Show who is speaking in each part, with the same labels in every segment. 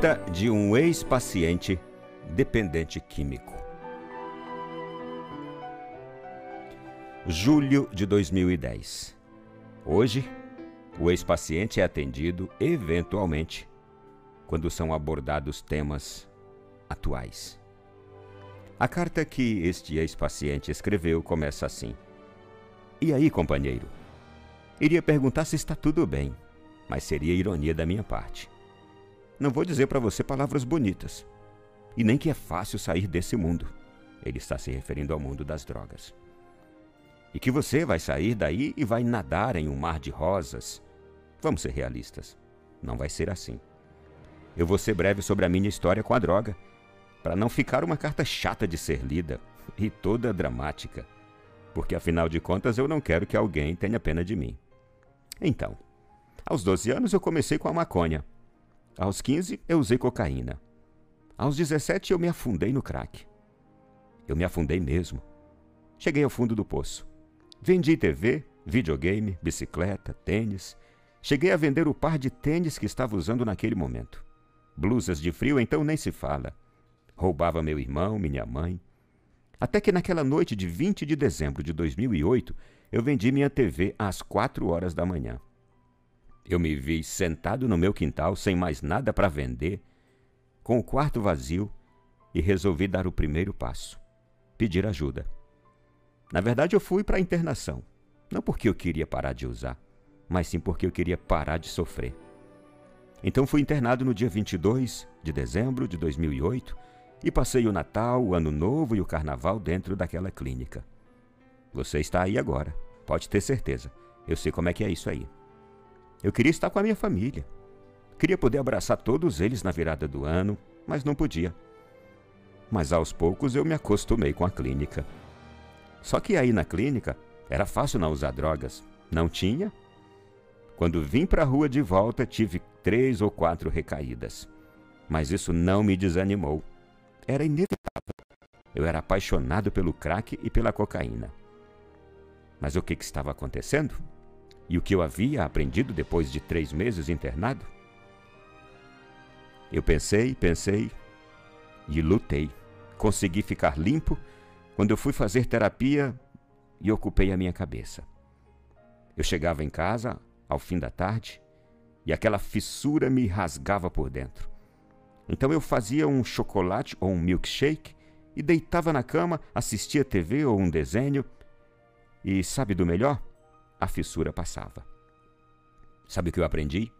Speaker 1: Carta de um ex-paciente dependente químico. Julho de 2010. Hoje, o ex-paciente é atendido eventualmente quando são abordados temas atuais. A carta que este ex-paciente escreveu começa assim: E aí, companheiro? Iria perguntar se está tudo bem, mas seria ironia da minha parte. Não vou dizer para você palavras bonitas. E nem que é fácil sair desse mundo. Ele está se referindo ao mundo das drogas. E que você vai sair daí e vai nadar em um mar de rosas. Vamos ser realistas. Não vai ser assim. Eu vou ser breve sobre a minha história com a droga, para não ficar uma carta chata de ser lida e toda dramática, porque afinal de contas eu não quero que alguém tenha pena de mim. Então, aos 12 anos eu comecei com a maconha, aos 15, eu usei cocaína. Aos 17, eu me afundei no crack. Eu me afundei mesmo. Cheguei ao fundo do poço. Vendi TV, videogame, bicicleta, tênis. Cheguei a vender o par de tênis que estava usando naquele momento. Blusas de frio, então nem se fala. Roubava meu irmão, minha mãe. Até que naquela noite de 20 de dezembro de 2008, eu vendi minha TV às 4 horas da manhã. Eu me vi sentado no meu quintal, sem mais nada para vender, com o quarto vazio, e resolvi dar o primeiro passo: pedir ajuda. Na verdade, eu fui para a internação, não porque eu queria parar de usar, mas sim porque eu queria parar de sofrer. Então fui internado no dia 22 de dezembro de 2008 e passei o Natal, o Ano Novo e o Carnaval dentro daquela clínica. Você está aí agora, pode ter certeza. Eu sei como é que é isso aí. Eu queria estar com a minha família. Queria poder abraçar todos eles na virada do ano, mas não podia. Mas aos poucos eu me acostumei com a clínica. Só que aí na clínica era fácil não usar drogas. Não tinha? Quando vim para a rua de volta, tive três ou quatro recaídas. Mas isso não me desanimou. Era inevitável. Eu era apaixonado pelo crack e pela cocaína. Mas o que, que estava acontecendo? E o que eu havia aprendido depois de três meses internado? Eu pensei, pensei e lutei. Consegui ficar limpo quando eu fui fazer terapia e ocupei a minha cabeça. Eu chegava em casa ao fim da tarde e aquela fissura me rasgava por dentro. Então eu fazia um chocolate ou um milkshake e deitava na cama, assistia TV ou um desenho. E sabe do melhor? A fissura passava. Sabe o que eu aprendi?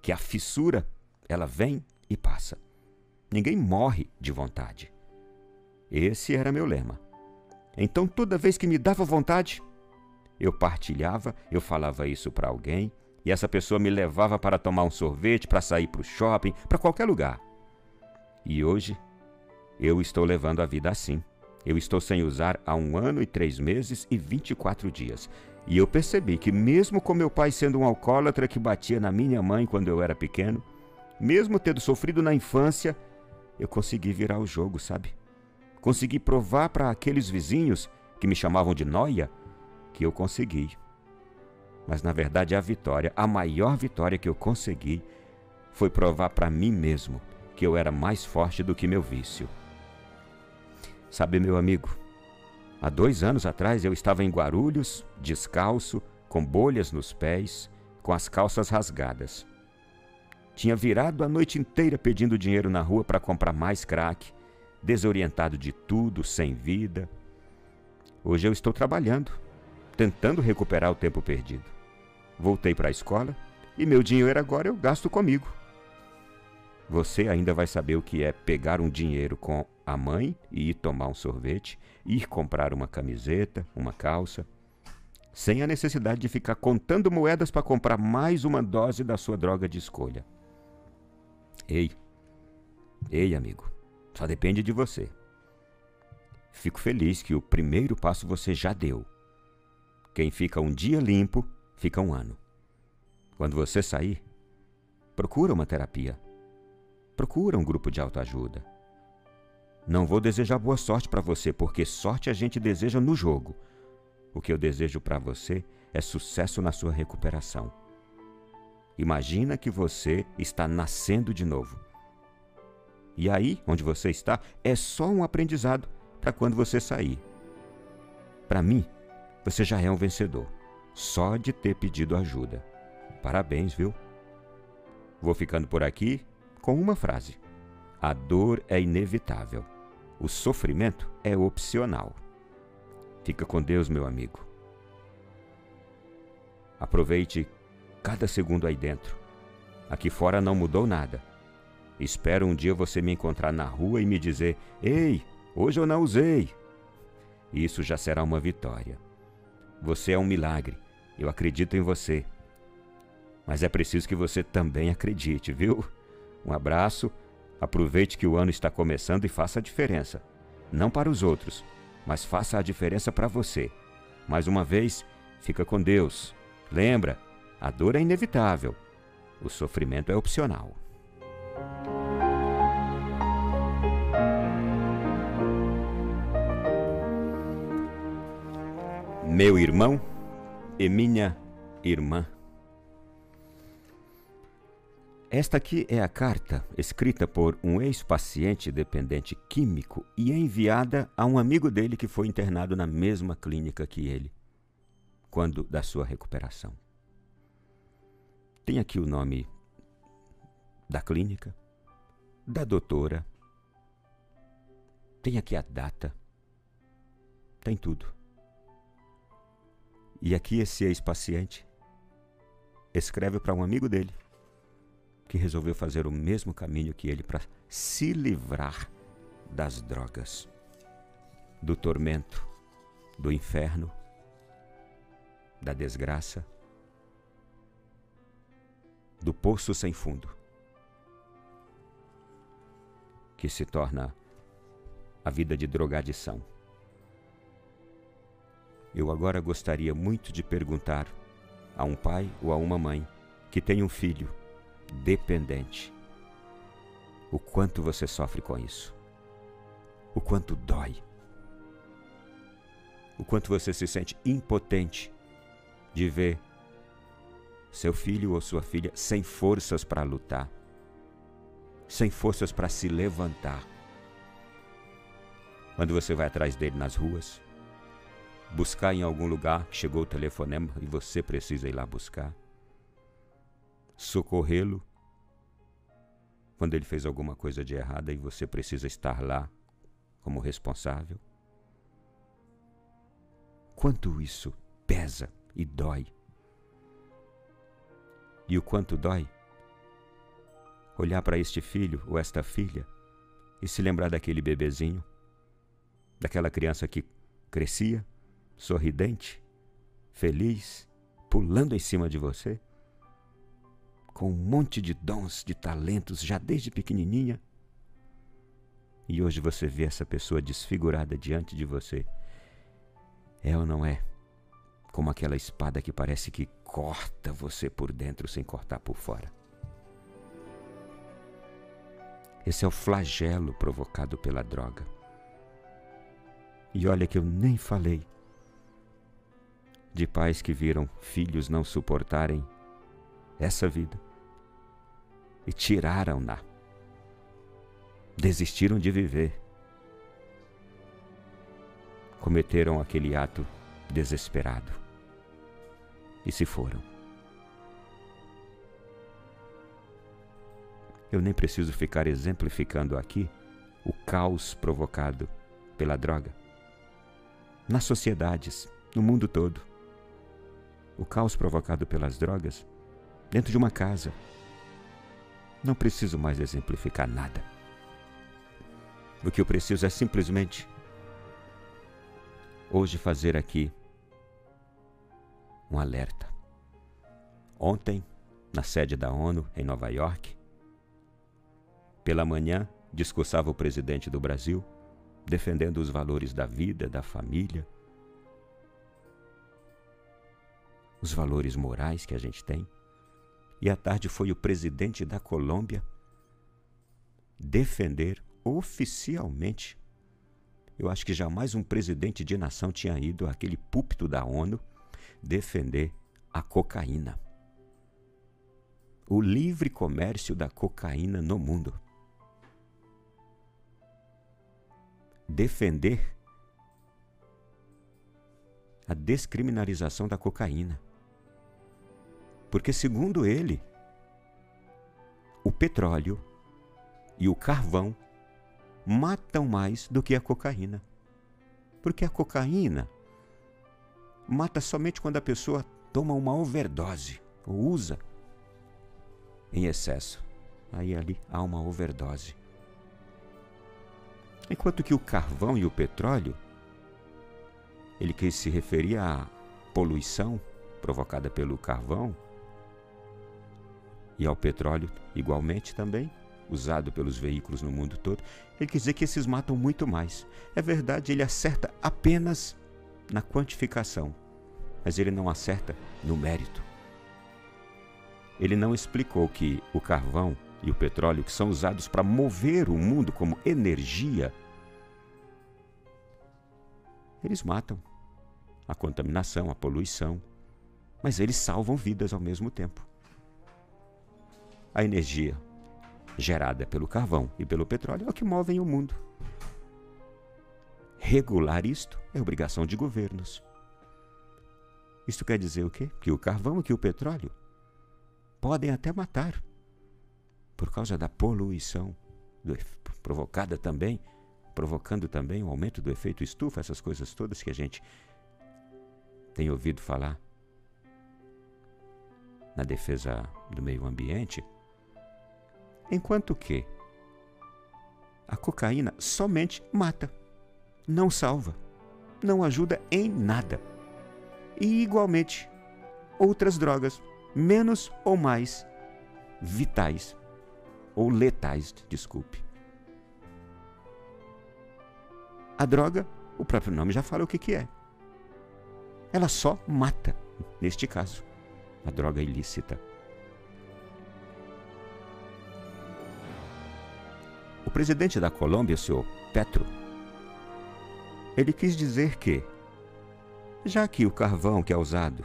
Speaker 1: Que a fissura, ela vem e passa. Ninguém morre de vontade. Esse era meu lema. Então, toda vez que me dava vontade, eu partilhava, eu falava isso para alguém, e essa pessoa me levava para tomar um sorvete, para sair para o shopping, para qualquer lugar. E hoje, eu estou levando a vida assim. Eu estou sem usar há um ano e três meses e 24 dias. E eu percebi que, mesmo com meu pai sendo um alcoólatra que batia na minha mãe quando eu era pequeno, mesmo tendo sofrido na infância, eu consegui virar o jogo, sabe? Consegui provar para aqueles vizinhos que me chamavam de noia que eu consegui. Mas na verdade a vitória, a maior vitória que eu consegui, foi provar para mim mesmo que eu era mais forte do que meu vício. Sabe, meu amigo, Há dois anos atrás eu estava em Guarulhos, descalço, com bolhas nos pés, com as calças rasgadas. Tinha virado a noite inteira pedindo dinheiro na rua para comprar mais crack, desorientado de tudo, sem vida. Hoje eu estou trabalhando, tentando recuperar o tempo perdido. Voltei para a escola e meu dinheiro agora eu gasto comigo. Você ainda vai saber o que é pegar um dinheiro com a mãe e ir tomar um sorvete, ir comprar uma camiseta, uma calça, sem a necessidade de ficar contando moedas para comprar mais uma dose da sua droga de escolha. Ei, ei, amigo, só depende de você. Fico feliz que o primeiro passo você já deu. Quem fica um dia limpo, fica um ano. Quando você sair, procura uma terapia procura um grupo de autoajuda. Não vou desejar boa sorte para você, porque sorte a gente deseja no jogo. O que eu desejo para você é sucesso na sua recuperação. Imagina que você está nascendo de novo. E aí, onde você está, é só um aprendizado para quando você sair. Para mim, você já é um vencedor, só de ter pedido ajuda. Parabéns, viu? Vou ficando por aqui com uma frase: A dor é inevitável, o sofrimento é opcional. Fica com Deus, meu amigo. Aproveite cada segundo aí dentro. Aqui fora não mudou nada. Espero um dia você me encontrar na rua e me dizer: Ei, hoje eu não usei. Isso já será uma vitória. Você é um milagre. Eu acredito em você. Mas é preciso que você também acredite, viu? Um abraço. Aproveite que o ano está começando e faça a diferença. Não para os outros, mas faça a diferença para você. Mais uma vez, fica com Deus. Lembra, a dor é inevitável. O sofrimento é opcional. Meu irmão e minha irmã. Esta aqui é a carta escrita por um ex-paciente dependente químico e enviada a um amigo dele que foi internado na mesma clínica que ele, quando da sua recuperação. Tem aqui o nome da clínica, da doutora, tem aqui a data, tem tudo. E aqui esse ex-paciente escreve para um amigo dele que resolveu fazer o mesmo caminho que ele para se livrar das drogas, do tormento, do inferno, da desgraça, do poço sem fundo, que se torna a vida de drogadição. Eu agora gostaria muito de perguntar a um pai ou a uma mãe que tem um filho dependente. O quanto você sofre com isso. O quanto dói. O quanto você se sente impotente de ver seu filho ou sua filha sem forças para lutar, sem forças para se levantar. Quando você vai atrás dele nas ruas, buscar em algum lugar que chegou o telefonema e você precisa ir lá buscar socorrê-lo quando ele fez alguma coisa de errada e você precisa estar lá como responsável? Quanto isso pesa e dói? E o quanto dói olhar para este filho ou esta filha e se lembrar daquele bebezinho, daquela criança que crescia, sorridente, feliz, pulando em cima de você? Com um monte de dons, de talentos, já desde pequenininha. E hoje você vê essa pessoa desfigurada diante de você. É ou não é? Como aquela espada que parece que corta você por dentro sem cortar por fora. Esse é o flagelo provocado pela droga. E olha que eu nem falei de pais que viram filhos não suportarem essa vida e tiraram-na. Desistiram de viver. Cometeram aquele ato desesperado e se foram. Eu nem preciso ficar exemplificando aqui o caos provocado pela droga. Nas sociedades, no mundo todo. O caos provocado pelas drogas dentro de uma casa, não preciso mais exemplificar nada. O que eu preciso é simplesmente hoje fazer aqui um alerta. Ontem, na sede da ONU em Nova York, pela manhã, discursava o presidente do Brasil, defendendo os valores da vida, da família, os valores morais que a gente tem. E à tarde foi o presidente da Colômbia defender oficialmente. Eu acho que jamais um presidente de nação tinha ido àquele púlpito da ONU defender a cocaína. O livre comércio da cocaína no mundo. defender a descriminalização da cocaína. Porque, segundo ele, o petróleo e o carvão matam mais do que a cocaína. Porque a cocaína mata somente quando a pessoa toma uma overdose ou usa em excesso. Aí ali há uma overdose. Enquanto que o carvão e o petróleo, ele que se referia à poluição provocada pelo carvão e ao petróleo igualmente também, usado pelos veículos no mundo todo, ele quer dizer que esses matam muito mais. É verdade, ele acerta apenas na quantificação, mas ele não acerta no mérito. Ele não explicou que o carvão e o petróleo, que são usados para mover o mundo como energia, eles matam a contaminação, a poluição, mas eles salvam vidas ao mesmo tempo. A energia gerada pelo carvão e pelo petróleo é o que movem o mundo. Regular isto é obrigação de governos. Isto quer dizer o quê? Que o carvão e que o petróleo podem até matar por causa da poluição do, provocada também, provocando também o aumento do efeito estufa, essas coisas todas que a gente tem ouvido falar na defesa do meio ambiente, enquanto que a cocaína somente mata, não salva, não ajuda em nada. E igualmente, outras drogas, menos ou mais vitais ou letais, desculpe. A droga, o próprio nome já fala o que, que é. Ela só mata, neste caso, a droga ilícita. Presidente da Colômbia, o senhor Petro, ele quis dizer que, já que o carvão que é usado,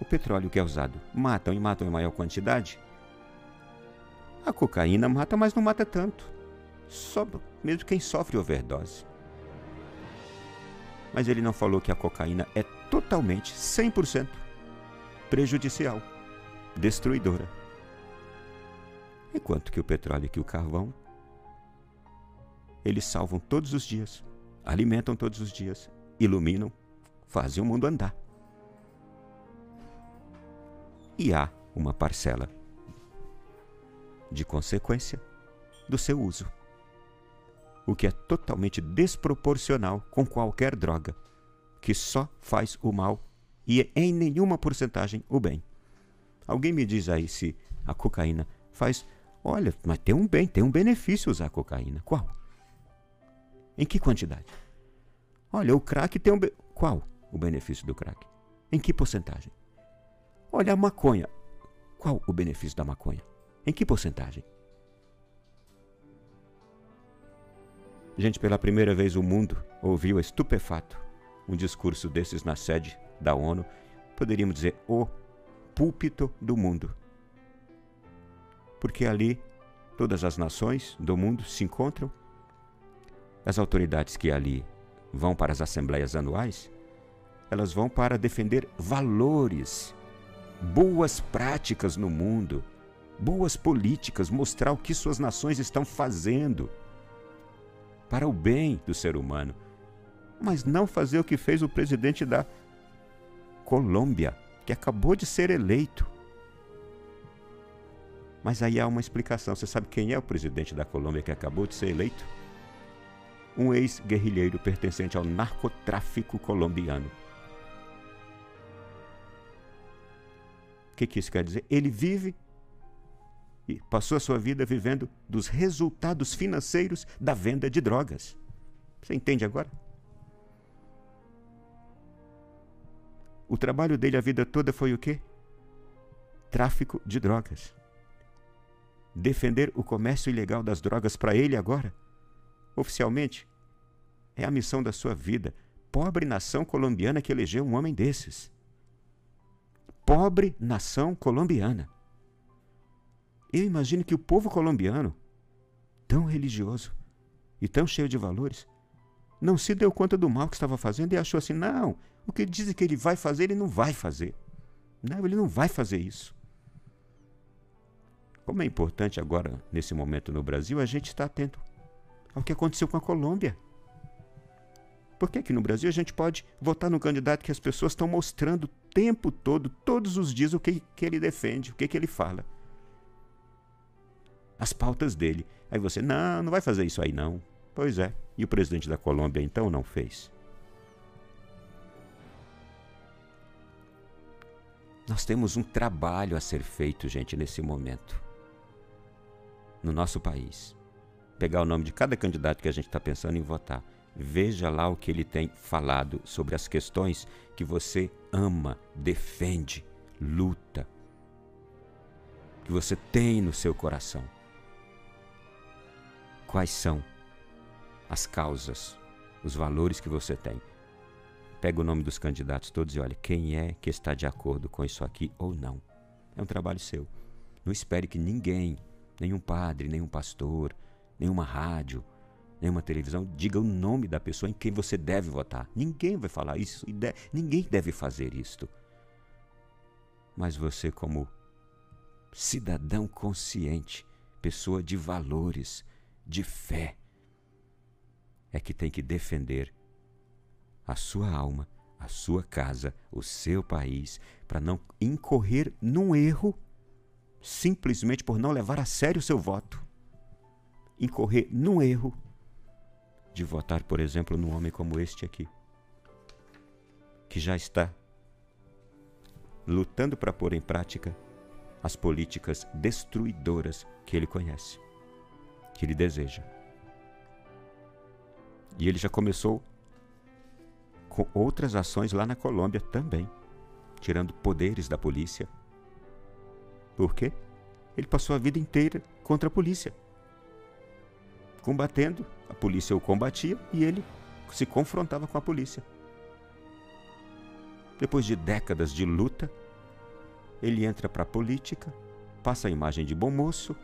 Speaker 1: o petróleo que é usado, matam e matam em maior quantidade, a cocaína mata, mas não mata tanto. Só mesmo quem sofre overdose. Mas ele não falou que a cocaína é totalmente, 100% prejudicial, destruidora. Enquanto que o petróleo e o carvão, eles salvam todos os dias, alimentam todos os dias, iluminam, fazem o mundo andar. E há uma parcela de consequência do seu uso, o que é totalmente desproporcional com qualquer droga, que só faz o mal e em nenhuma porcentagem o bem. Alguém me diz aí se a cocaína faz. Olha, mas tem um bem, tem um benefício usar cocaína. Qual? Em que quantidade? Olha, o crack tem um. Be... Qual o benefício do crack? Em que porcentagem? Olha, a maconha. Qual o benefício da maconha? Em que porcentagem? Gente, pela primeira vez o mundo ouviu estupefato um discurso desses na sede da ONU, poderíamos dizer o púlpito do mundo. Porque ali todas as nações do mundo se encontram, as autoridades que ali vão para as assembleias anuais, elas vão para defender valores, boas práticas no mundo, boas políticas, mostrar o que suas nações estão fazendo para o bem do ser humano, mas não fazer o que fez o presidente da Colômbia, que acabou de ser eleito. Mas aí há uma explicação. Você sabe quem é o presidente da Colômbia que acabou de ser eleito? Um ex-guerrilheiro pertencente ao narcotráfico colombiano. O que, que isso quer dizer? Ele vive e passou a sua vida vivendo dos resultados financeiros da venda de drogas. Você entende agora? O trabalho dele a vida toda foi o quê? Tráfico de drogas. Defender o comércio ilegal das drogas para ele agora, oficialmente, é a missão da sua vida. Pobre nação colombiana que elegeu um homem desses. Pobre nação colombiana. Eu imagino que o povo colombiano, tão religioso, e tão cheio de valores, não se deu conta do mal que estava fazendo e achou assim: não, o que dizem que ele vai fazer, ele não vai fazer. Não, ele não vai fazer isso. Como é importante agora, nesse momento no Brasil, a gente estar atento ao que aconteceu com a Colômbia. Por que aqui no Brasil a gente pode votar no candidato que as pessoas estão mostrando o tempo todo, todos os dias, o que, que ele defende, o que, que ele fala? As pautas dele. Aí você, não, não vai fazer isso aí não. Pois é. E o presidente da Colômbia então não fez? Nós temos um trabalho a ser feito, gente, nesse momento. No nosso país. Pegar o nome de cada candidato que a gente está pensando em votar Veja lá o que ele tem falado sobre as questões que você ama, defende, luta, que você tem no seu coração. Quais são as causas, os valores que você tem? Pega o nome dos candidatos todos e olha quem é que está de acordo com isso aqui ou não. É um trabalho seu. Não espere que ninguém, nenhum padre, nenhum pastor, nenhuma rádio, nenhuma televisão, diga o nome da pessoa em quem você deve votar. Ninguém vai falar isso, ninguém deve fazer isto. Mas você, como cidadão consciente, pessoa de valores, de fé, é que tem que defender a sua alma, a sua casa, o seu país, para não incorrer num erro simplesmente por não levar a sério o seu voto. Incorrer num erro de votar, por exemplo, num homem como este aqui, que já está lutando para pôr em prática as políticas destruidoras que ele conhece, que ele deseja. E ele já começou com outras ações lá na Colômbia também, tirando poderes da polícia. Por quê? Ele passou a vida inteira contra a polícia combatendo, a polícia o combatia e ele se confrontava com a polícia. Depois de décadas de luta, ele entra para a política, passa a imagem de bom moço,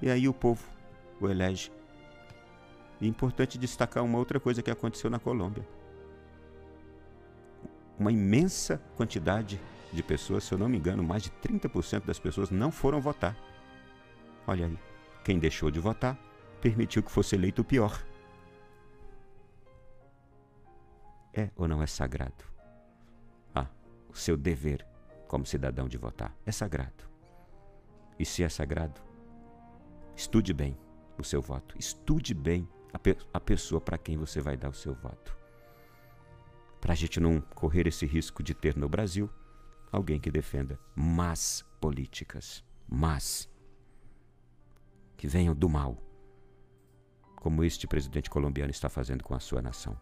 Speaker 1: e aí o povo o elege. E é importante destacar uma outra coisa que aconteceu na Colômbia. Uma imensa quantidade de pessoas, se eu não me engano, mais de 30% das pessoas não foram votar. Olha aí, quem deixou de votar permitiu que fosse eleito o pior. É ou não é sagrado? Ah, o seu dever como cidadão de votar é sagrado. E se é sagrado, estude bem o seu voto, estude bem a, pe a pessoa para quem você vai dar o seu voto. Para a gente não correr esse risco de ter no Brasil alguém que defenda más políticas, más, que venham do mal como este presidente colombiano está fazendo com a sua nação.